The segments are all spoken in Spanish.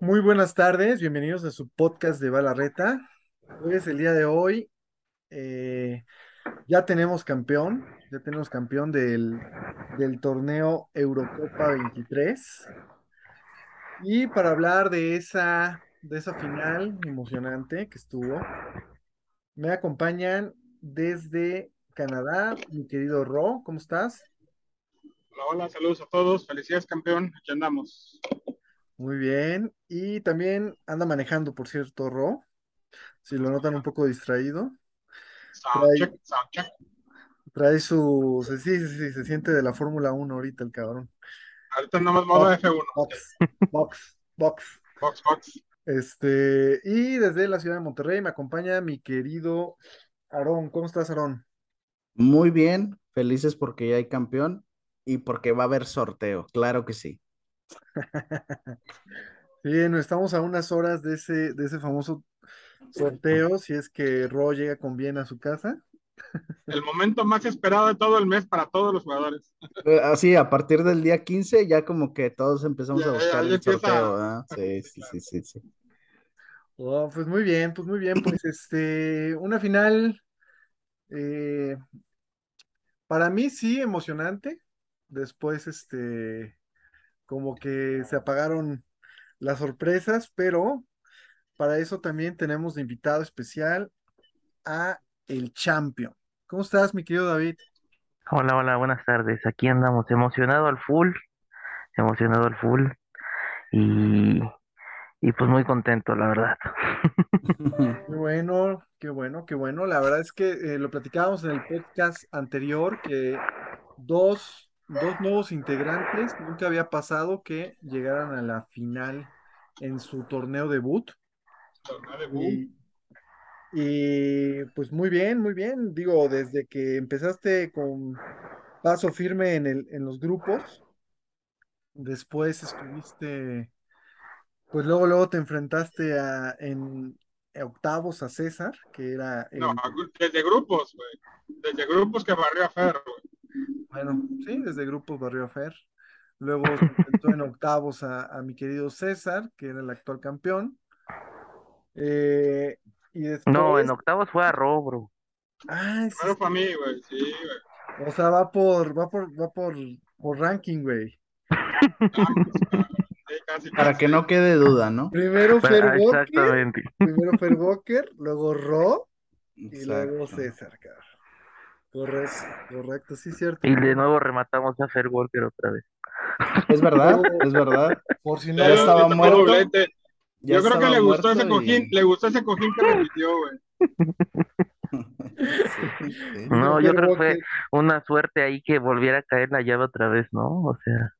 Muy buenas tardes, bienvenidos a su podcast de Balarreta. Hoy es el día de hoy. eh, ya tenemos campeón, ya tenemos campeón del, del torneo Eurocopa 23. Y para hablar de esa, de esa final emocionante que estuvo, me acompañan desde Canadá, mi querido Ro, ¿cómo estás? Hola, hola, saludos a todos. Felicidades, campeón. Aquí andamos. Muy bien. Y también anda manejando, por cierto, Ro, si lo notan un poco distraído. Trae, trae su... Sí, sí, sí, se siente de la Fórmula 1 ahorita el cabrón. Ahorita andamos modo Box, F1. box, box, box. Box, box. Este, y desde la ciudad de Monterrey me acompaña mi querido Aarón. ¿Cómo estás, Aarón? Muy bien, felices porque ya hay campeón y porque va a haber sorteo, claro que sí. Bien, estamos a unas horas de ese, de ese famoso sorteo, si es que Ro llega con bien a su casa. El momento más esperado de todo el mes para todos los jugadores. Eh, Así, a partir del día 15 ya como que todos empezamos Ya, a buscar ya el empieza. sorteo, ¿verdad? Sí, sí, sí, sí, sí. Oh, pues muy bien, pues muy bien, pues este, una final, eh, para mí sí emocionante. Después, este, como que se apagaron las sorpresas, pero para eso también tenemos de invitado especial a el Champion. ¿Cómo estás, mi querido David? Hola, hola, buenas tardes. Aquí andamos, emocionado al full, emocionado al full y, y pues muy contento, la verdad. Qué bueno, qué bueno, qué bueno. La verdad es que eh, lo platicábamos en el podcast anterior, que dos, dos nuevos integrantes nunca había pasado que llegaran a la final en su torneo debut. Torneo de boom. Y, y pues muy bien, muy bien. Digo, desde que empezaste con paso firme en el, en los grupos, después estuviste, pues luego, luego te enfrentaste a, en octavos a César, que era No, desde grupos, güey. Desde grupos que barrió a Fer, güey. bueno, sí, desde grupos Barrio Fer. Luego se enfrentó en octavos a, a mi querido César, que era el actual campeón. Eh, y No, en octavos fue a Robro. ay, sí, Primero fue a mí, güey. Sí, güey. O sea, va por, va por, va por, por ranking, güey. Casi, Para que no quede duda, ¿no? Primero Fer Walker, exactamente. primero Fer Walker, luego Ro y luego. César, cabrón. Correcto, correcto, sí, cierto. Y de nuevo rematamos a Fer Walker otra vez. Es verdad, es verdad. Por si no estaba muerto. doblete. Yo creo que le gustó ese cojín, le gustó ese cojín que repitió, güey. Sí, sí. No, yo creo que fue una suerte ahí que volviera a caer la llave otra vez, ¿no? O sea,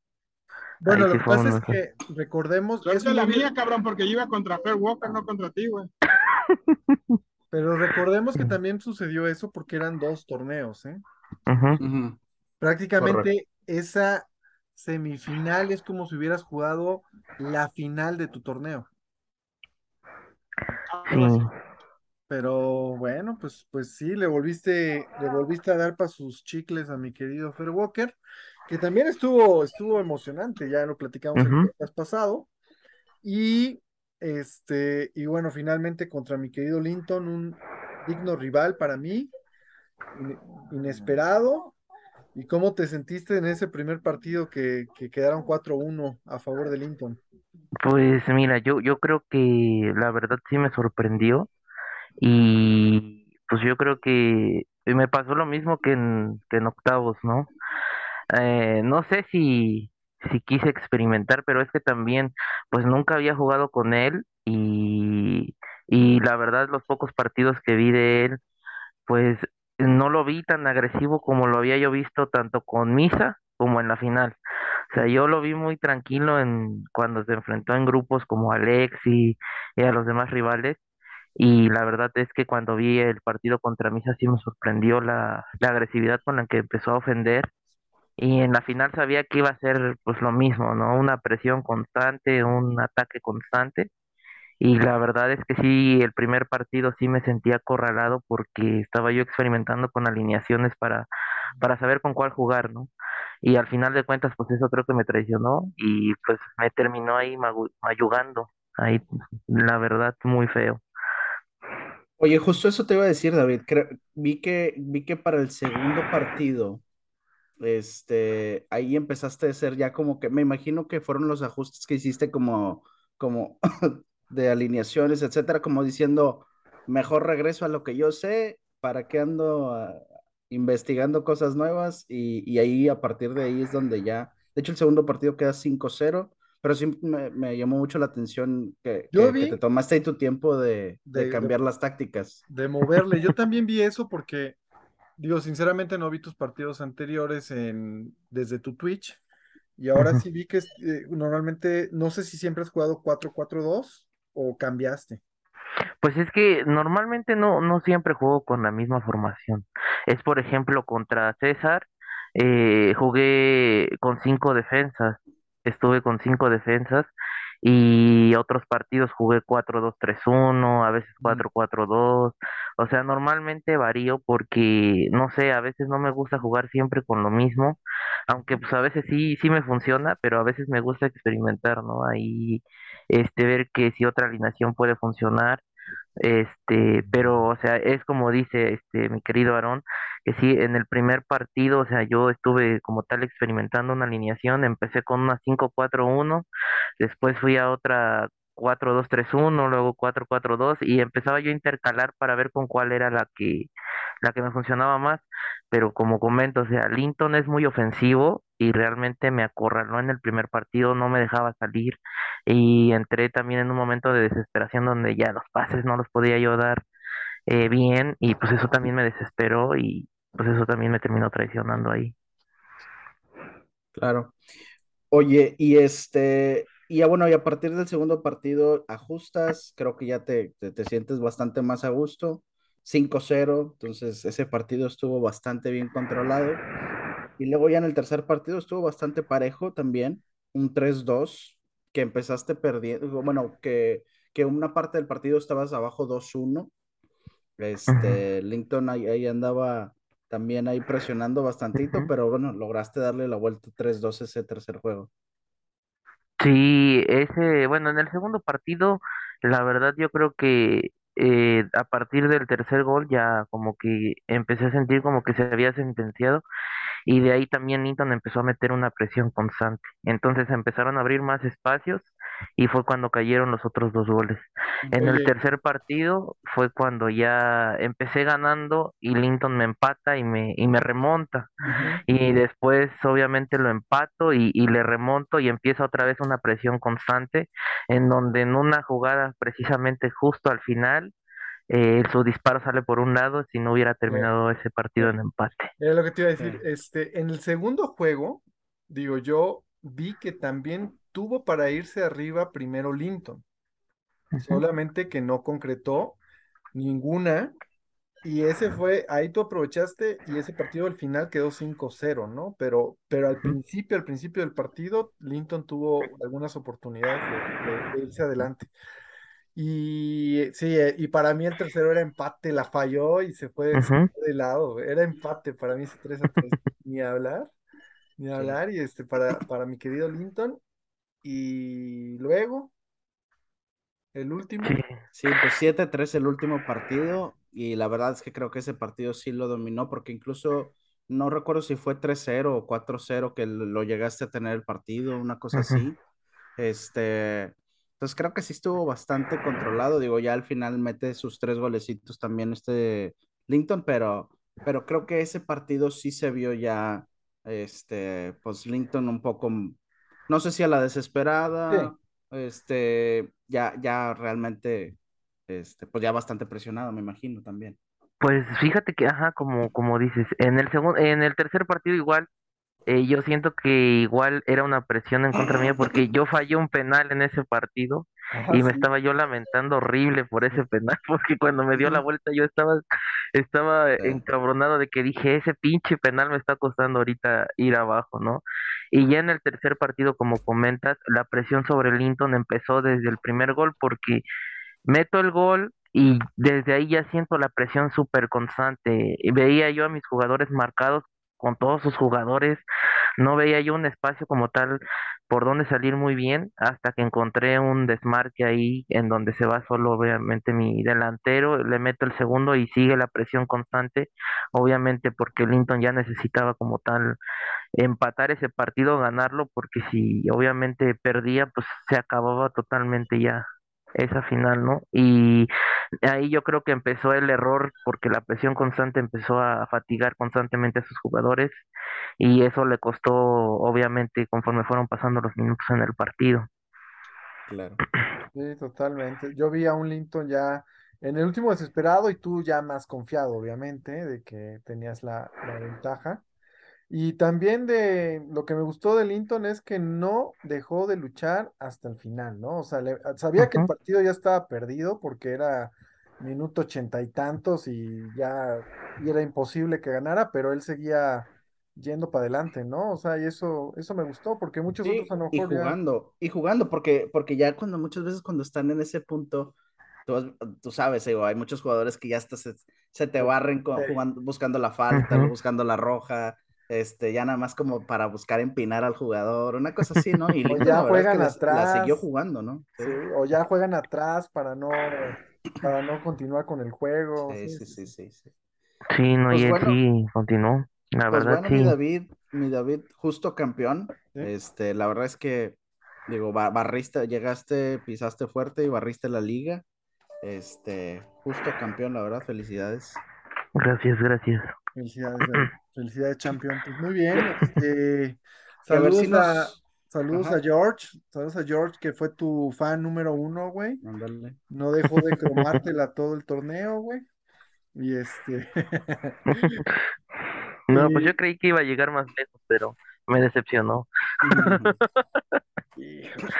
Bueno, ahí lo que pasa es que recordemos, es Suerte un la mía, cabrón, porque yo iba contra Fer Walker, no contra ti, güey. pero recordemos que también sucedió eso porque eran dos torneos, ¿eh? Ujú. Prácticamente esa semifinal es como si hubieras jugado la final de tu torneo. Sí. Pero bueno, pues, pues sí, le volviste, le volviste a dar para sus chicles a mi querido Fer Walker, que también estuvo, estuvo emocionante, ya lo platicamos el Ujú. podcast pasado. Y este, y bueno, finalmente contra mi querido Linton, un digno rival para mí, in- inesperado. ¿Y cómo te sentiste en ese primer partido que, que quedaron 4-1 a favor de Linton? Pues mira, yo, yo creo que la verdad sí me sorprendió y pues yo creo que me pasó lo mismo que en, que en octavos, ¿no? Eh, no sé si, si quise experimentar, pero es que también pues nunca había jugado con él y, y la verdad los pocos partidos que vi de él pues no lo vi tan agresivo como lo había yo visto tanto con Misa como en la final. O sea, yo lo vi muy tranquilo en cuando se enfrentó en grupos como Alex y, y a los demás rivales. Y la verdad es que cuando vi el partido contra Misa sí me sorprendió la, la agresividad con la que empezó a ofender. Y en la final sabía que iba a ser pues lo mismo, ¿no? Una presión constante, un ataque constante. Y la verdad es que sí, el primer partido sí me sentía acorralado porque estaba yo experimentando con alineaciones para, para saber con cuál jugar, ¿no? Y al final de cuentas, pues eso creo que me traicionó y pues me terminó ahí mayugando, ahí, la verdad, muy feo. Oye, justo eso te iba a decir, David. Vi que, vi que para el segundo partido, este, ahí empezaste a ser ya como que, me imagino que fueron los ajustes que hiciste como, como de alineaciones, etcétera, como diciendo, mejor regreso a lo que yo sé, para qué ando ah, investigando cosas nuevas, y, y ahí a partir de ahí es donde ya, de hecho el segundo partido queda cinco cero pero sí me, me llamó mucho la atención que, que, que te tomaste ahí tu tiempo de, de de, de, cambiar las tácticas. de moverle. Yo también vi eso porque, digo, sinceramente no vi tus partidos anteriores en, desde tu Twitch. Y ahora sí vi que eh, normalmente, no sé si siempre has jugado 4-4-2 o cambiaste. Pues es que normalmente no, no siempre juego con la misma formación. Es por ejemplo contra César, eh, jugué con cinco defensas, estuve con cinco defensas y otros partidos jugué 4-2-3-1, a veces 4-4-2, o sea, normalmente varío porque, no sé, a veces no me gusta jugar siempre con lo mismo, aunque pues a veces sí, sí me funciona, pero a veces me gusta experimentar, ¿no? Ahí, este, ver que si otra alineación puede funcionar este, pero, o sea, es como dice este mi querido Aarón, que sí, en el primer partido, o sea, yo estuve como tal experimentando una alineación, empecé con una cinco cuatro uno después fui a otra cuatro dos tres uno luego cuatro cuatro dos y empezaba yo a intercalar para ver con cuál era la que la que me funcionaba más, pero como comento, o sea, Linton es muy ofensivo y realmente me acorraló en el primer partido, no me dejaba salir y entré también en un momento de desesperación donde ya los pases no los podía yo dar eh, bien y pues eso también me desesperó y pues eso también me terminó traicionando ahí. Claro. Oye, y este, y ya bueno, y a partir del segundo partido ajustas, creo que ya te, te, te sientes bastante más a gusto, cinco cero entonces ese partido estuvo bastante bien controlado. Y luego ya en el tercer partido estuvo bastante parejo también, un tres dos que empezaste perdiendo, bueno, que, que una parte del partido estabas abajo dos uno Ujú. Este, Lincoln ahí, ahí andaba también ahí presionando bastantito, Ujú. pero bueno, lograste darle la vuelta tres dos ese tercer juego. Sí, ese, bueno, en el segundo partido, la verdad yo creo que eh, a partir del tercer gol ya como que empecé a sentir como que se había sentenciado y de ahí también Linton empezó a meter una presión constante. Entonces empezaron a abrir más espacios y fue cuando cayeron los otros dos goles. En el tercer partido fue cuando ya empecé ganando y Linton me empata y me, y me remonta. Y después obviamente lo empato y, y le remonto y empieza otra vez una presión constante en donde en una jugada precisamente justo al final eh, su disparo sale por un lado si no hubiera terminado ese partido en empate. Era lo que te iba a Sí. decir. Este, en el segundo juego, digo, yo vi que también tuvo para irse arriba primero Linton, solamente que no concretó ninguna. Y ese fue, ahí tú aprovechaste y ese partido al final quedó cinco cero ¿no? Pero, pero al principio, al principio del partido, Linton tuvo algunas oportunidades de, de- de irse adelante. Y sí, eh, y para mí el tercero era empate, la falló y se fue, Ujú, fue de lado. Era empate para mí ese 3 a 3. Ni hablar, ni Sí. hablar. Y este, para, para mi querido Linton. Y luego, el último. Sí, pues siete tres el último partido y la verdad es que creo que ese partido sí lo dominó porque incluso no recuerdo si fue tres cero o cuatro cero que lo llegaste a tener el partido, una cosa así. Este, entonces creo que sí estuvo bastante controlado, digo, ya al final mete sus tres golecitos también este Linton, pero, pero creo que ese partido sí se vio ya, este, pues Linton un poco, no sé si a la Sí. desesperada, este, ya, ya realmente, este, pues ya bastante presionado, me imagino también. Pues fíjate que, ajá, como, como dices, en el segundo, en el tercer partido igual, eh, yo siento que igual era una presión en contra mía porque yo fallé un penal en ese partido Y me estaba yo lamentando horrible por ese penal, porque cuando me dio la vuelta yo estaba, estaba encabronado de que dije, ese pinche penal me está costando ahorita ir abajo, ¿no? Y ya en el tercer partido, como comentas, la presión sobre Linton empezó desde el primer gol, porque meto el gol y desde ahí ya siento la presión súper constante. Y veía yo a mis jugadores marcados con todos sus jugadores, no veía yo un espacio como tal por donde salir muy bien hasta que encontré un desmarque ahí en donde se va solo obviamente mi delantero, le meto el segundo y sigue la presión constante, obviamente porque Linton ya necesitaba como tal empatar ese partido, ganarlo, porque si obviamente perdía, pues se acababa totalmente ya esa final, ¿no? Y ahí yo creo que empezó el error porque la presión constante empezó a fatigar constantemente a sus jugadores y eso le costó, obviamente, conforme fueron pasando los minutos en el partido. claro. Sí, totalmente. Yo vi a un Linton ya en el último desesperado y tú ya más confiado, obviamente, de que tenías la, la ventaja. Y también de lo que me gustó de Linton es que no dejó de luchar hasta el final, ¿no? O sea, le- sabía que el partido ya estaba perdido porque era minuto ochenta y tantos y ya y era imposible que ganara, pero él seguía yendo para adelante, ¿no? O sea, y eso, eso me gustó porque muchos otros a lo y mejor ya... jugando, y jugando, porque, porque ya cuando muchas veces cuando están en ese punto, tú, tú sabes, digo, hay muchos jugadores que ya hasta se, se te barren con- jugando, buscando la falta, buscando la roja, este, ya nada más como para buscar empinar al jugador, una cosa así, ¿no? Y O ya es que juegan la, la siguió atrás, jugando, ¿no? sí, o ya juegan atrás para no, para no continuar con el juego, Sí, sí, sí, sí, sí, sí. sí, sí. Sí, no, y Pues él bueno, sí continuó, la Pues verdad bueno, mi sí. David, mi David, justo campeón. ¿sí? Este, la verdad es que, digo, ba- barriste, llegaste, pisaste fuerte y barriste la liga. Este, justo campeón, la verdad, felicidades. Gracias, gracias. Felicidades. Felicidades, champion. Pues muy bien, este, si saludos a, saludos a George, saludos a George, que fue tu fan número uno, güey. ándale. No dejó de cromártela todo el torneo, güey. Y este, No, pues yo creí que iba a llegar más lejos, pero me decepcionó. híjole.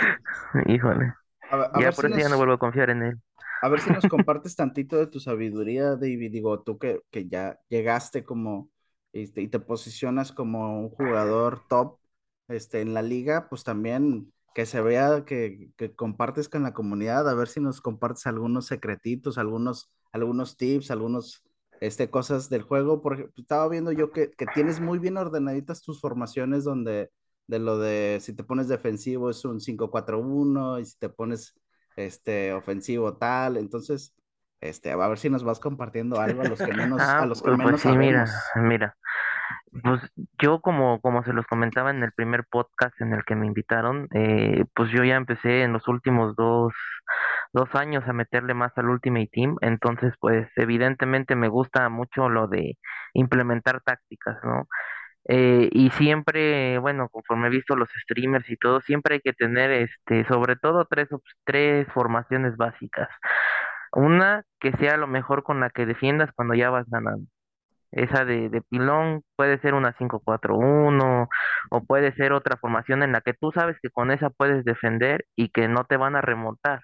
Híjole. A ver, a Ya por si eso ya no vuelvo a confiar en él. A ver si nos compartes tantito de tu sabiduría, David. Digo, tú que, que ya llegaste como, este, y te posicionas como un jugador top, este, en la liga, pues también que se vea que, que compartes con la comunidad, a ver si nos compartes algunos secretitos, algunos, algunos tips, algunos, este, cosas del juego. Porque estaba viendo yo que, que tienes muy bien ordenaditas tus formaciones donde, de lo de si te pones defensivo es un cinco cuatro uno y si te pones este, ofensivo tal. Entonces, este, a ver si nos vas compartiendo algo a los que menos, a Ah, los que pu- pues menos sí, mira, mira. Pues yo como, como se los comentaba en el primer podcast en el que me invitaron, eh, pues yo ya empecé en los últimos dos, dos años a meterle más al Ultimate Team, entonces pues evidentemente me gusta mucho lo de implementar tácticas, ¿no? Eh, y siempre, bueno, conforme he visto los streamers y todo, siempre hay que tener, este, sobre todo tres, tres formaciones básicas. Una que sea lo mejor con la que defiendas cuando ya vas ganando. Esa de, de pilón puede ser una cinco cuatro uno o puede ser otra formación en la que tú sabes que con esa puedes defender y que no te van a remontar.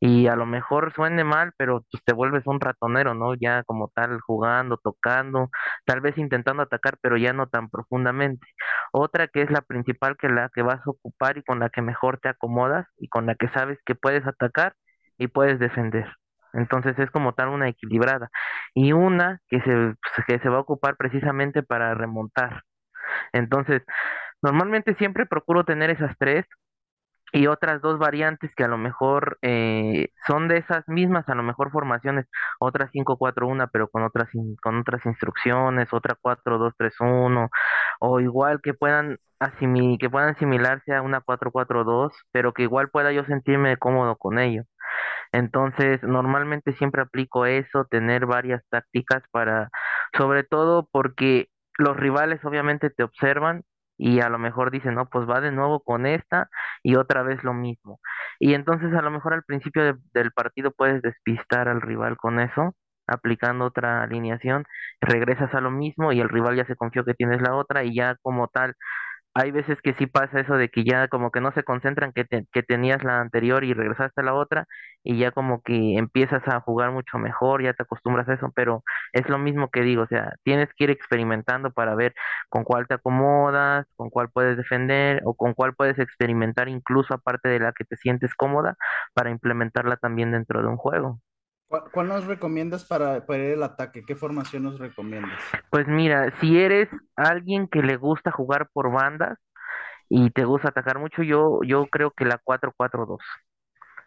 Y a lo mejor suene mal, pero pues te vuelves un ratonero, ¿no? Ya como tal, jugando, tocando, tal vez intentando atacar, pero ya no tan profundamente. Otra que es la principal, que la que vas a ocupar y con la que mejor te acomodas y con la que sabes que puedes atacar y puedes defender. Entonces es como tal una equilibrada. Y una que se, pues, que se va a ocupar precisamente para remontar. Entonces, normalmente siempre procuro tener esas tres y otras dos variantes que a lo mejor eh, son de esas mismas, a lo mejor formaciones, otra cinco cuatro una pero con otras, con otras instrucciones, otra cuatro dos tres uno o igual que puedan asimi- que puedan asimilarse a una cuatro cuatro dos pero que igual pueda yo sentirme cómodo con ello. Entonces, normalmente siempre aplico eso, tener varias tácticas para, sobre todo porque los rivales obviamente te observan y a lo mejor dicen, no, pues va de nuevo con esta y otra vez lo mismo. Y entonces a lo mejor al principio de- del partido puedes despistar al rival con eso, aplicando otra alineación, regresas a lo mismo y el rival ya se confió que tienes la otra y ya como tal hay veces que sí pasa eso de que ya como que no se concentran que, te- que tenías la anterior y regresaste a la otra y ya como que empiezas a jugar mucho mejor, ya te acostumbras a eso, pero es lo mismo que digo, o sea, tienes que ir experimentando para ver con cuál te acomodas, con cuál puedes defender o con cuál puedes experimentar incluso aparte de la que te sientes cómoda para implementarla también dentro de un juego. ¿Cuál, nos recomiendas para, para al ataque? ¿Qué formación nos recomiendas? Pues mira, si eres alguien que le gusta jugar por bandas y te gusta atacar mucho, yo, yo creo que la cuatro cuatro dos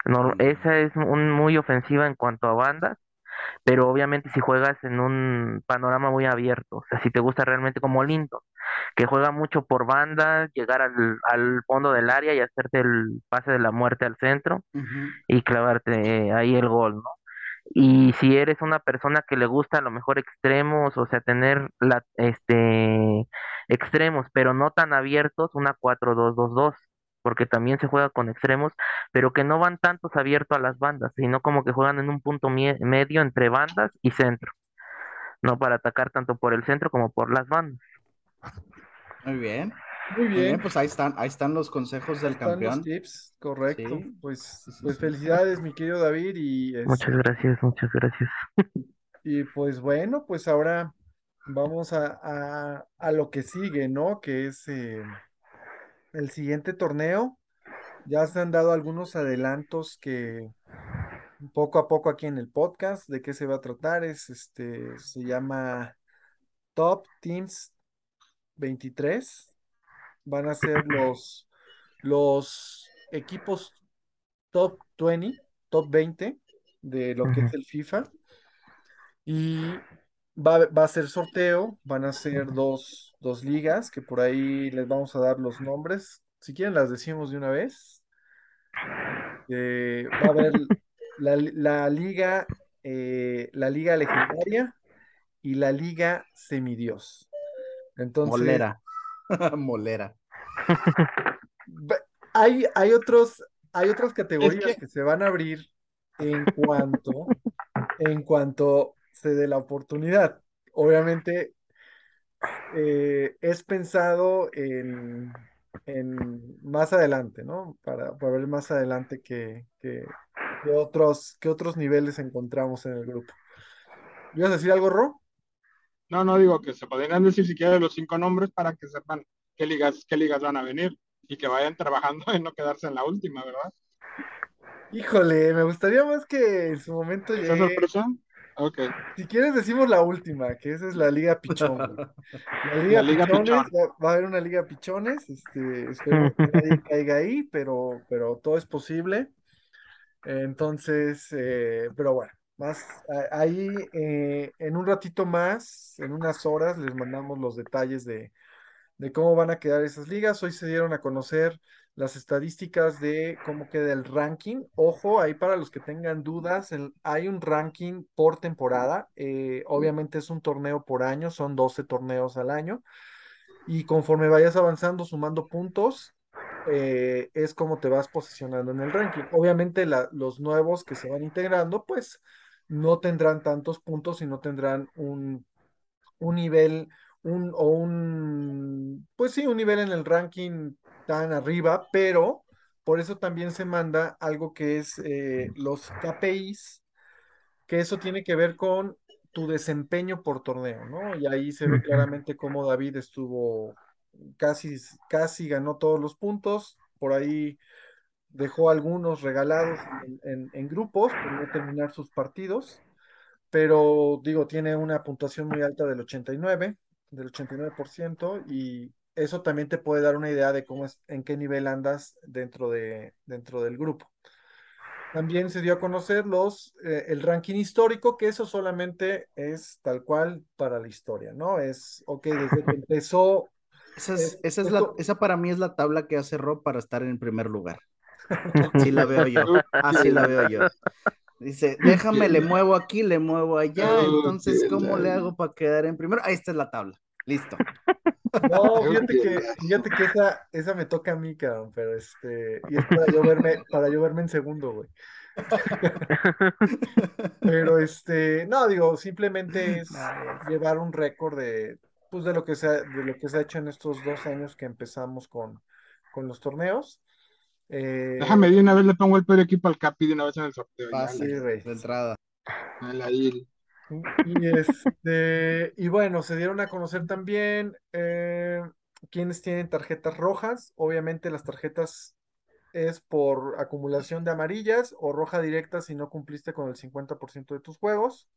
No, esa es un- muy ofensiva en cuanto a bandas, pero obviamente si juegas en un panorama muy abierto, o sea, si te gusta realmente como Linton, que juega mucho por bandas, llegar al, al fondo del área y hacerte el pase de la muerte al centro y clavarte ahí el gol, ¿no? Y si eres una persona que le gusta a lo mejor extremos, o sea, tener la, este, extremos, pero no tan abiertos, una cuatro dos dos dos porque también se juega con extremos, pero que no van tantos abiertos a las bandas, sino como que juegan en un punto mie- medio entre bandas y centro, no para atacar tanto por el centro como por las bandas. Muy bien. Muy Muy bien, pues ahí están, ahí están los consejos del Están los campeón. tips, correcto. Sí, Pues, pues felicidades, mi querido David. Y, es- Muchas gracias, muchas gracias. y pues bueno, pues ahora vamos a, a, a lo que sigue, ¿no? Que es eh, el siguiente torneo. Ya se han dado algunos adelantos que poco a poco aquí en el podcast de qué se va a tratar. Es este, se llama Top Teams 23. Van a ser los, los equipos top 20, top 20 de lo que es el FIFA. Y va, a- va a ser sorteo, van a ser dos, dos ligas que por ahí les vamos a dar los nombres. Si quieren las decimos de una vez. Eh, va a haber la, la liga, eh, la liga legendaria y la liga semidios. Entonces, Molera. Molera. Hay, hay otros, hay otras categorías que- que se van a abrir en cuanto, en cuanto se dé la oportunidad. Obviamente, eh, es pensado en, en más adelante, ¿no? Para, para ver más adelante qué, qué- qué otros, qué otros niveles encontramos en el grupo. ¿Ibas a decir algo, Ro? No, no digo que se podrían decir siquiera los cinco nombres para que sepan qué ligas, qué ligas van a venir y que vayan trabajando en no quedarse en la última, ¿verdad? Híjole, me gustaría más que en su momento ¿Esa llegue. sorpresa? Ok. Si quieres decimos la última, que esa es la Liga Pichón, güey. La Liga La Liga Pichones, Pichón. va, a haber una Liga Pichones, este, esperemos que nadie caiga ahí, pero, pero todo es posible. Entonces, eh, pero bueno, más a- ahí eh, en un ratito más, en unas horas, les mandamos los detalles de, de cómo van a quedar esas ligas. Hoy se dieron a conocer las estadísticas de cómo queda el ranking. Ojo, ahí para los que tengan dudas, el- hay un ranking por temporada. eh, obviamente es un torneo por año, son 12 torneos al año. Y conforme vayas avanzando, sumando puntos, eh, es como te vas posicionando en el ranking. Obviamente la- los nuevos que se van integrando, pues no tendrán tantos puntos y no tendrán un un nivel, un, o un, pues sí, un nivel en el ranking tan arriba, pero por eso también se manda algo que es eh, los KPIs, que eso tiene que ver con tu desempeño por torneo, ¿no? Y ahí se ve claramente cómo David estuvo, casi, casi ganó todos los puntos, por ahí dejó algunos regalados en, en- en grupos por no terminar sus partidos pero digo, tiene una puntuación muy alta del 89, del 89%, y eso también te puede dar una idea de cómo es, en qué nivel andas dentro de, dentro del grupo. También se dio a conocer los, eh, el ranking histórico, que eso solamente es tal cual para la historia, ¿no? Es, ok, desde que empezó, Esa, es, es- esa, es la, esa para mí es la tabla que hace Rob para estar en primer lugar. Así la veo yo. Así la veo yo. Dice, déjame, le muevo aquí, le muevo allá. Oh, Entonces, ¿cómo le hago para quedar en primero? Ahí está la tabla. Listo. No, fíjate que, fíjate que esa, esa me toca a mí, cabrón, pero este, y es para yo verme, para yo verme en segundo, güey. Pero este, no, digo, simplemente es Nice. llevar un récord de, pues de lo que se ha, de lo que se ha hecho en estos dos años que empezamos con, con los torneos. Eh, Déjame de una vez le pongo el peor equipo al Capi de una vez en el sorteo. ya, de entrada. Y, este, y bueno, se dieron a conocer también eh, quienes tienen tarjetas rojas. Obviamente las tarjetas es por acumulación de amarillas o roja directa si no cumpliste con el 50% de tus juegos.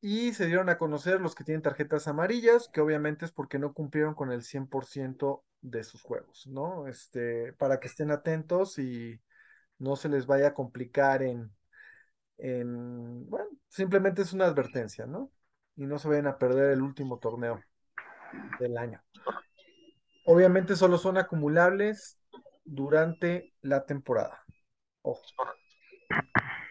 Y se dieron a conocer los que tienen tarjetas amarillas, que obviamente es porque no cumplieron con el 100% de sus juegos, ¿no? Este, para que estén atentos y no se les vaya a complicar en, en, bueno, simplemente es una advertencia, ¿no? Y no se vayan a perder el último torneo del año. Obviamente solo son acumulables durante la temporada. Ojo.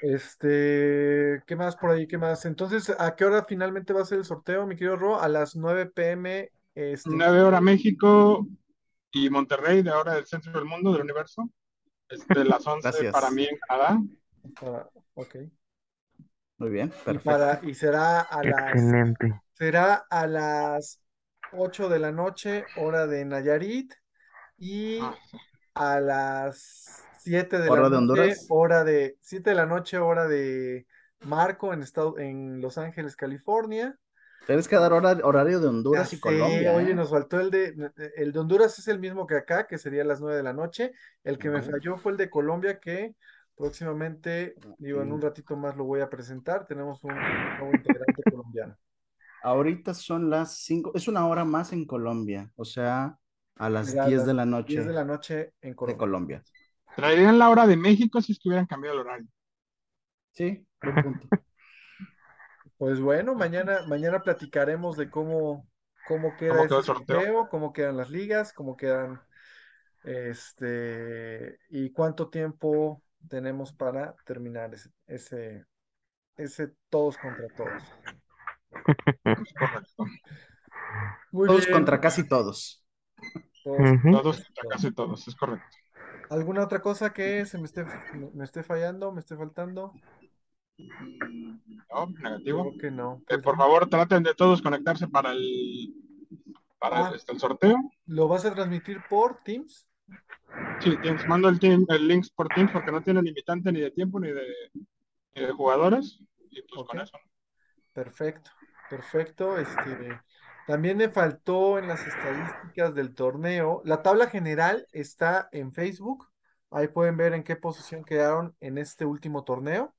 Este, ¿qué más por ahí? ¿Qué más? Entonces, ¿a qué hora finalmente va a ser el sorteo, mi querido Ro? A las 9 pm. Este, 9 horas México y Monterrey, de ahora del centro del mundo, del universo. Este, las 11 Gracias. para mí en Canadá. para- ok. Muy bien, Y, perfecto. para, y será a las Excelente. Será a las 8 de la noche, hora de Nayarit, y Ah, a las 7 de ¿Hora la de noche, Honduras? hora de 7 de la noche, hora de Marco en estado, en Los Ángeles, California. Tienes que dar hora- horario de Ya Honduras y sé, Colombia. oye, ¿eh? nos faltó el de el de Honduras es el mismo que acá, que sería a las 9 de la noche. El que me falló fue el de Colombia, que próximamente, digo, en un Mm. ratito más lo voy a presentar. Tenemos un nuevo integrante colombiano. Ahorita son las 5, es una hora más en Colombia, o sea, a las Será a 10 las de la noche 10 de la noche en de Colombia. Traerían la hora de México si es que hubieran cambiado el horario. Sí, buen punto. Pues bueno, mañana, mañana platicaremos de cómo, cómo queda ¿Cómo ese el sorteo? sorteo, cómo quedan las ligas, cómo quedan, este, y cuánto tiempo tenemos para terminar ese, ese, ese todos contra todos. Muy Todos bien, contra casi todos. todos contra Todos, casi todos, es correcto. ¿Alguna otra cosa que se me esté, me, me esté fallando, me esté faltando? No, negativo. Creo que no. Eh, por favor, traten de todos conectarse para el, para el, Ah. este, el sorteo. ¿Lo vas a transmitir por Teams? Sí, Teams, mando el, team, el link por Teams porque no tiene limitante ni de tiempo ni de, ni de jugadores. Y pues con eso. Perfecto, perfecto. Este, también me faltó en las estadísticas del torneo. La tabla general está en Facebook. Ahí pueden ver en qué posición quedaron en este último torneo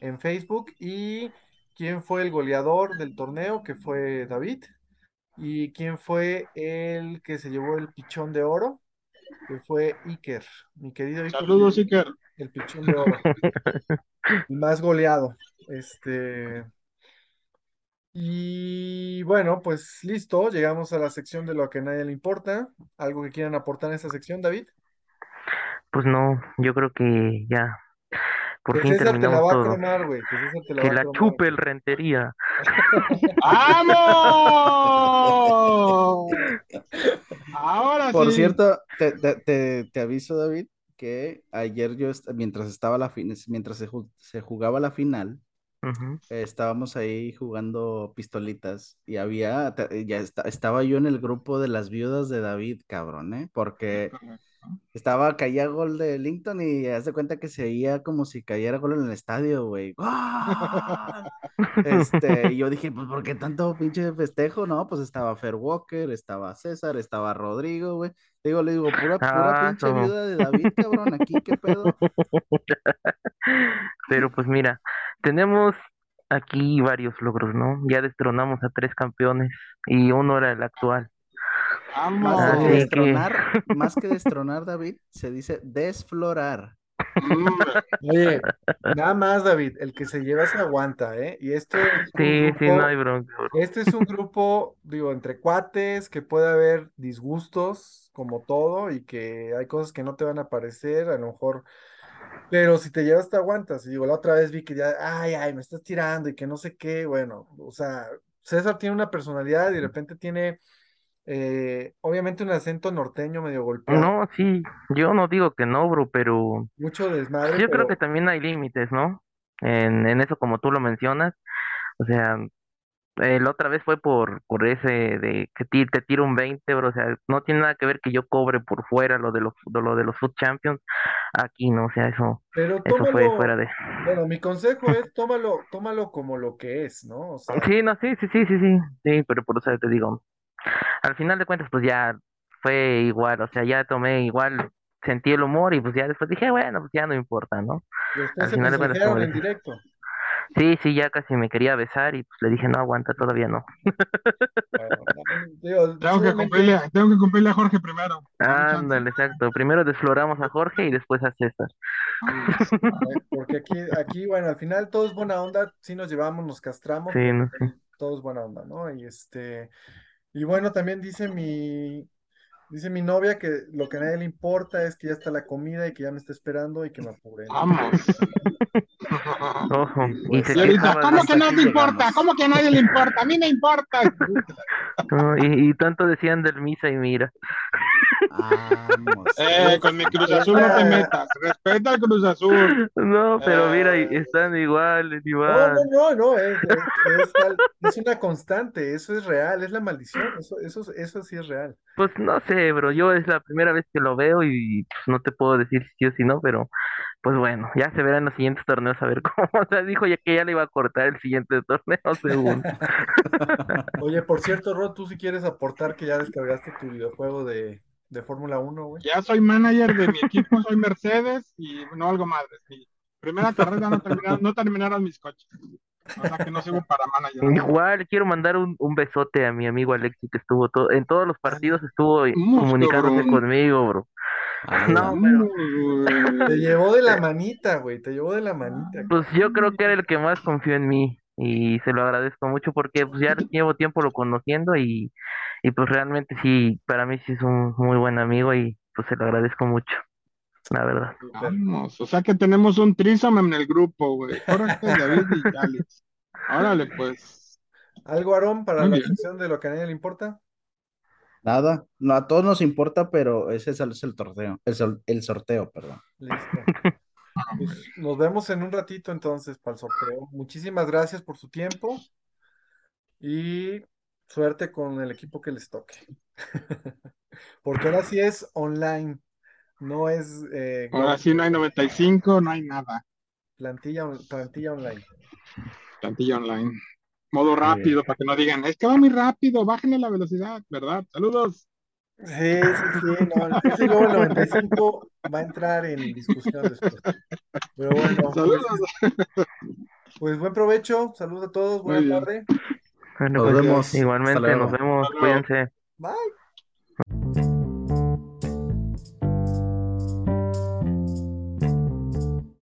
en Facebook y quién fue el goleador del torneo, que fue David, y quién fue el que se llevó el pichón de oro, que fue Iker, mi querido Iker, Saludos, Iker. el pichón de oro, el más goleado. Este, y bueno, pues listo, llegamos a la sección de lo que a nadie le importa. ¿Algo que quieran aportar en esta sección, David? Pues no, yo creo que ya, por Que fin César te la terminamos va a todo. cromar, güey, que César te la Que va a la cromar. chupe el rentería. ¡Vamos! Ahora Por sí. cierto, te, te- te- te aviso, David, que ayer yo, mientras estaba la fin- mientras se, se jugaba la final, Eh, estábamos ahí jugando pistolitas y había, te- ya esta- estaba yo en el grupo de las viudas de David, cabrón, ¿eh? Porque estaba, caía gol de Lincoln y haz de cuenta que se veía como si cayera gol en el estadio, güey. Este, y yo dije, pues, ¿por qué tanto pinche festejo? No, pues estaba Fer Walker, estaba César, estaba Rodrigo, güey. Digo, le digo, pura, pura Ah, pinche viuda de David, cabrón, aquí, ¿qué pedo? Pero pues mira, tenemos aquí varios logros, ¿no? Ya destronamos a tres campeones y uno era el actual. Más Así que que- destronar, más que destronar, David, se dice desflorar. Hombre, Oye, nada más, David, el que se lleva se aguanta, ¿eh? Y esto es Sí, sí, no hay bronca. bro. Este es un grupo, digo, entre cuates, que puede haber disgustos, como todo, y que hay cosas que no te van a parecer, a lo mejor, pero si te llevas te aguantas. Y digo, la otra vez vi que ya, ay, ay, me estás tirando y que no sé qué, bueno, o sea, César tiene una personalidad y de repente tiene, eh, obviamente un acento norteño medio golpeado, No, sí, yo no digo que no, bro, pero mucho desmadre, yo creo que también hay límites, ¿no? En, en eso como tú lo mencionas. O sea, eh, la otra vez fue por, por ese de que ti- te tiro un 20, bro. O sea, no tiene nada que ver que yo cobre por fuera lo de los, de lo de los Food Champions. Aquí no, o sea, eso, Pero eso fue fuera tómalo, de. bueno, mi consejo es tómalo, tómalo como lo que es, ¿no? O sea, Sí, no, sí, sí, sí, sí, sí, sí, pero por eso te digo, al final de cuentas, pues ya fue igual, o sea, ya tomé igual, sentí el humor y pues ya después dije, bueno, pues ya no importa, ¿no? y Al final de cuentas, como mensajearon le en directo. Sí, sí, ya casi me quería besar y pues le dije, no, aguanta, todavía no. Digo, Tengo que cumplirle, tengo que cumplirle a Jorge primero. Ándale, exacto. Primero desfloramos a Jorge y después a César. Vámonos. eh, porque aquí, aquí, bueno, al final todo es buena onda, sí nos llevamos, nos castramos, Sí, no sé. todo es buena onda, ¿no? Y este, y bueno, también dice mi, dice mi novia que lo que a nadie le importa es que ya está la comida y que ya me está esperando y que me apure. Vamos. Ojo. Y pues, se ahorita, ¿cómo que no te importa? ¿Cómo que a nadie le importa? A mí me importa. no, y, y tanto decían del misa y mira. Vamos. Eh, con mi Cruz Azul no te metas. Respeta al Cruz Azul. No, pero mira, Eh. están iguales, No, igual. no, no, no, es, es, es tal- es una constante, eso es real, es la maldición, eso, eso, eso sí es real. Pues no sé, bro. Yo es la primera vez que lo veo y pues, no te puedo decir si sí o si no, pero pues bueno, ya se verá en los siguientes torneos a ver cómo. O sea, dijo ya que ya le iba a cortar el siguiente torneo, según. Oye, por cierto, Rod, tú si quieres aportar que ya descargaste tu videojuego de, de Fórmula 1, güey. Ya soy manager de mi equipo, soy Mercedes y no algo madres. Mi primera carrera no terminaron, no terminaron mis coches. O sea que no sirvo para manager. Igual quiero mandar un, un besote a mi amigo Alexi que estuvo todo, en todos los partidos estuvo Mucho, comunicándose bro. conmigo, bro. No, pero Te llevó de la manita, güey, te llevó de la manita. pues yo creo que era el que más confió en mí y se lo agradezco mucho porque pues ya llevo tiempo lo conociendo y, y pues realmente sí, para mí sí es un muy buen amigo y pues se lo agradezco mucho, la verdad. Vamos, o sea que tenemos un trísome en el grupo, güey. Jorge, David y Alex. Órale, pues. ¿Algo, Aarón, para Muy la bien. sección de lo que a nadie le importa? Nada, no, a todos nos importa, pero ese es el, es el torneo, el, sol- el sorteo, perdón. Listo. Pues, nos vemos en un ratito entonces para el sorteo. Muchísimas gracias por su tiempo y suerte con el equipo que les toque. Porque ahora sí es online, no es eh, Ahora sí no hay 95, no hay nada. plantilla, plantilla online. Plantilla online. Modo rápido, para que no digan, es que va muy rápido, bájenle la velocidad, ¿verdad? Saludos. Sí, sí, sí, no, ese el 95 va a entrar en discusión después. Pero bueno, pues, Saludos. pues buen provecho, saludos a todos, buena tarde. Bueno, nos pues, vemos. Igualmente, nos vemos. Cuídense. Bye.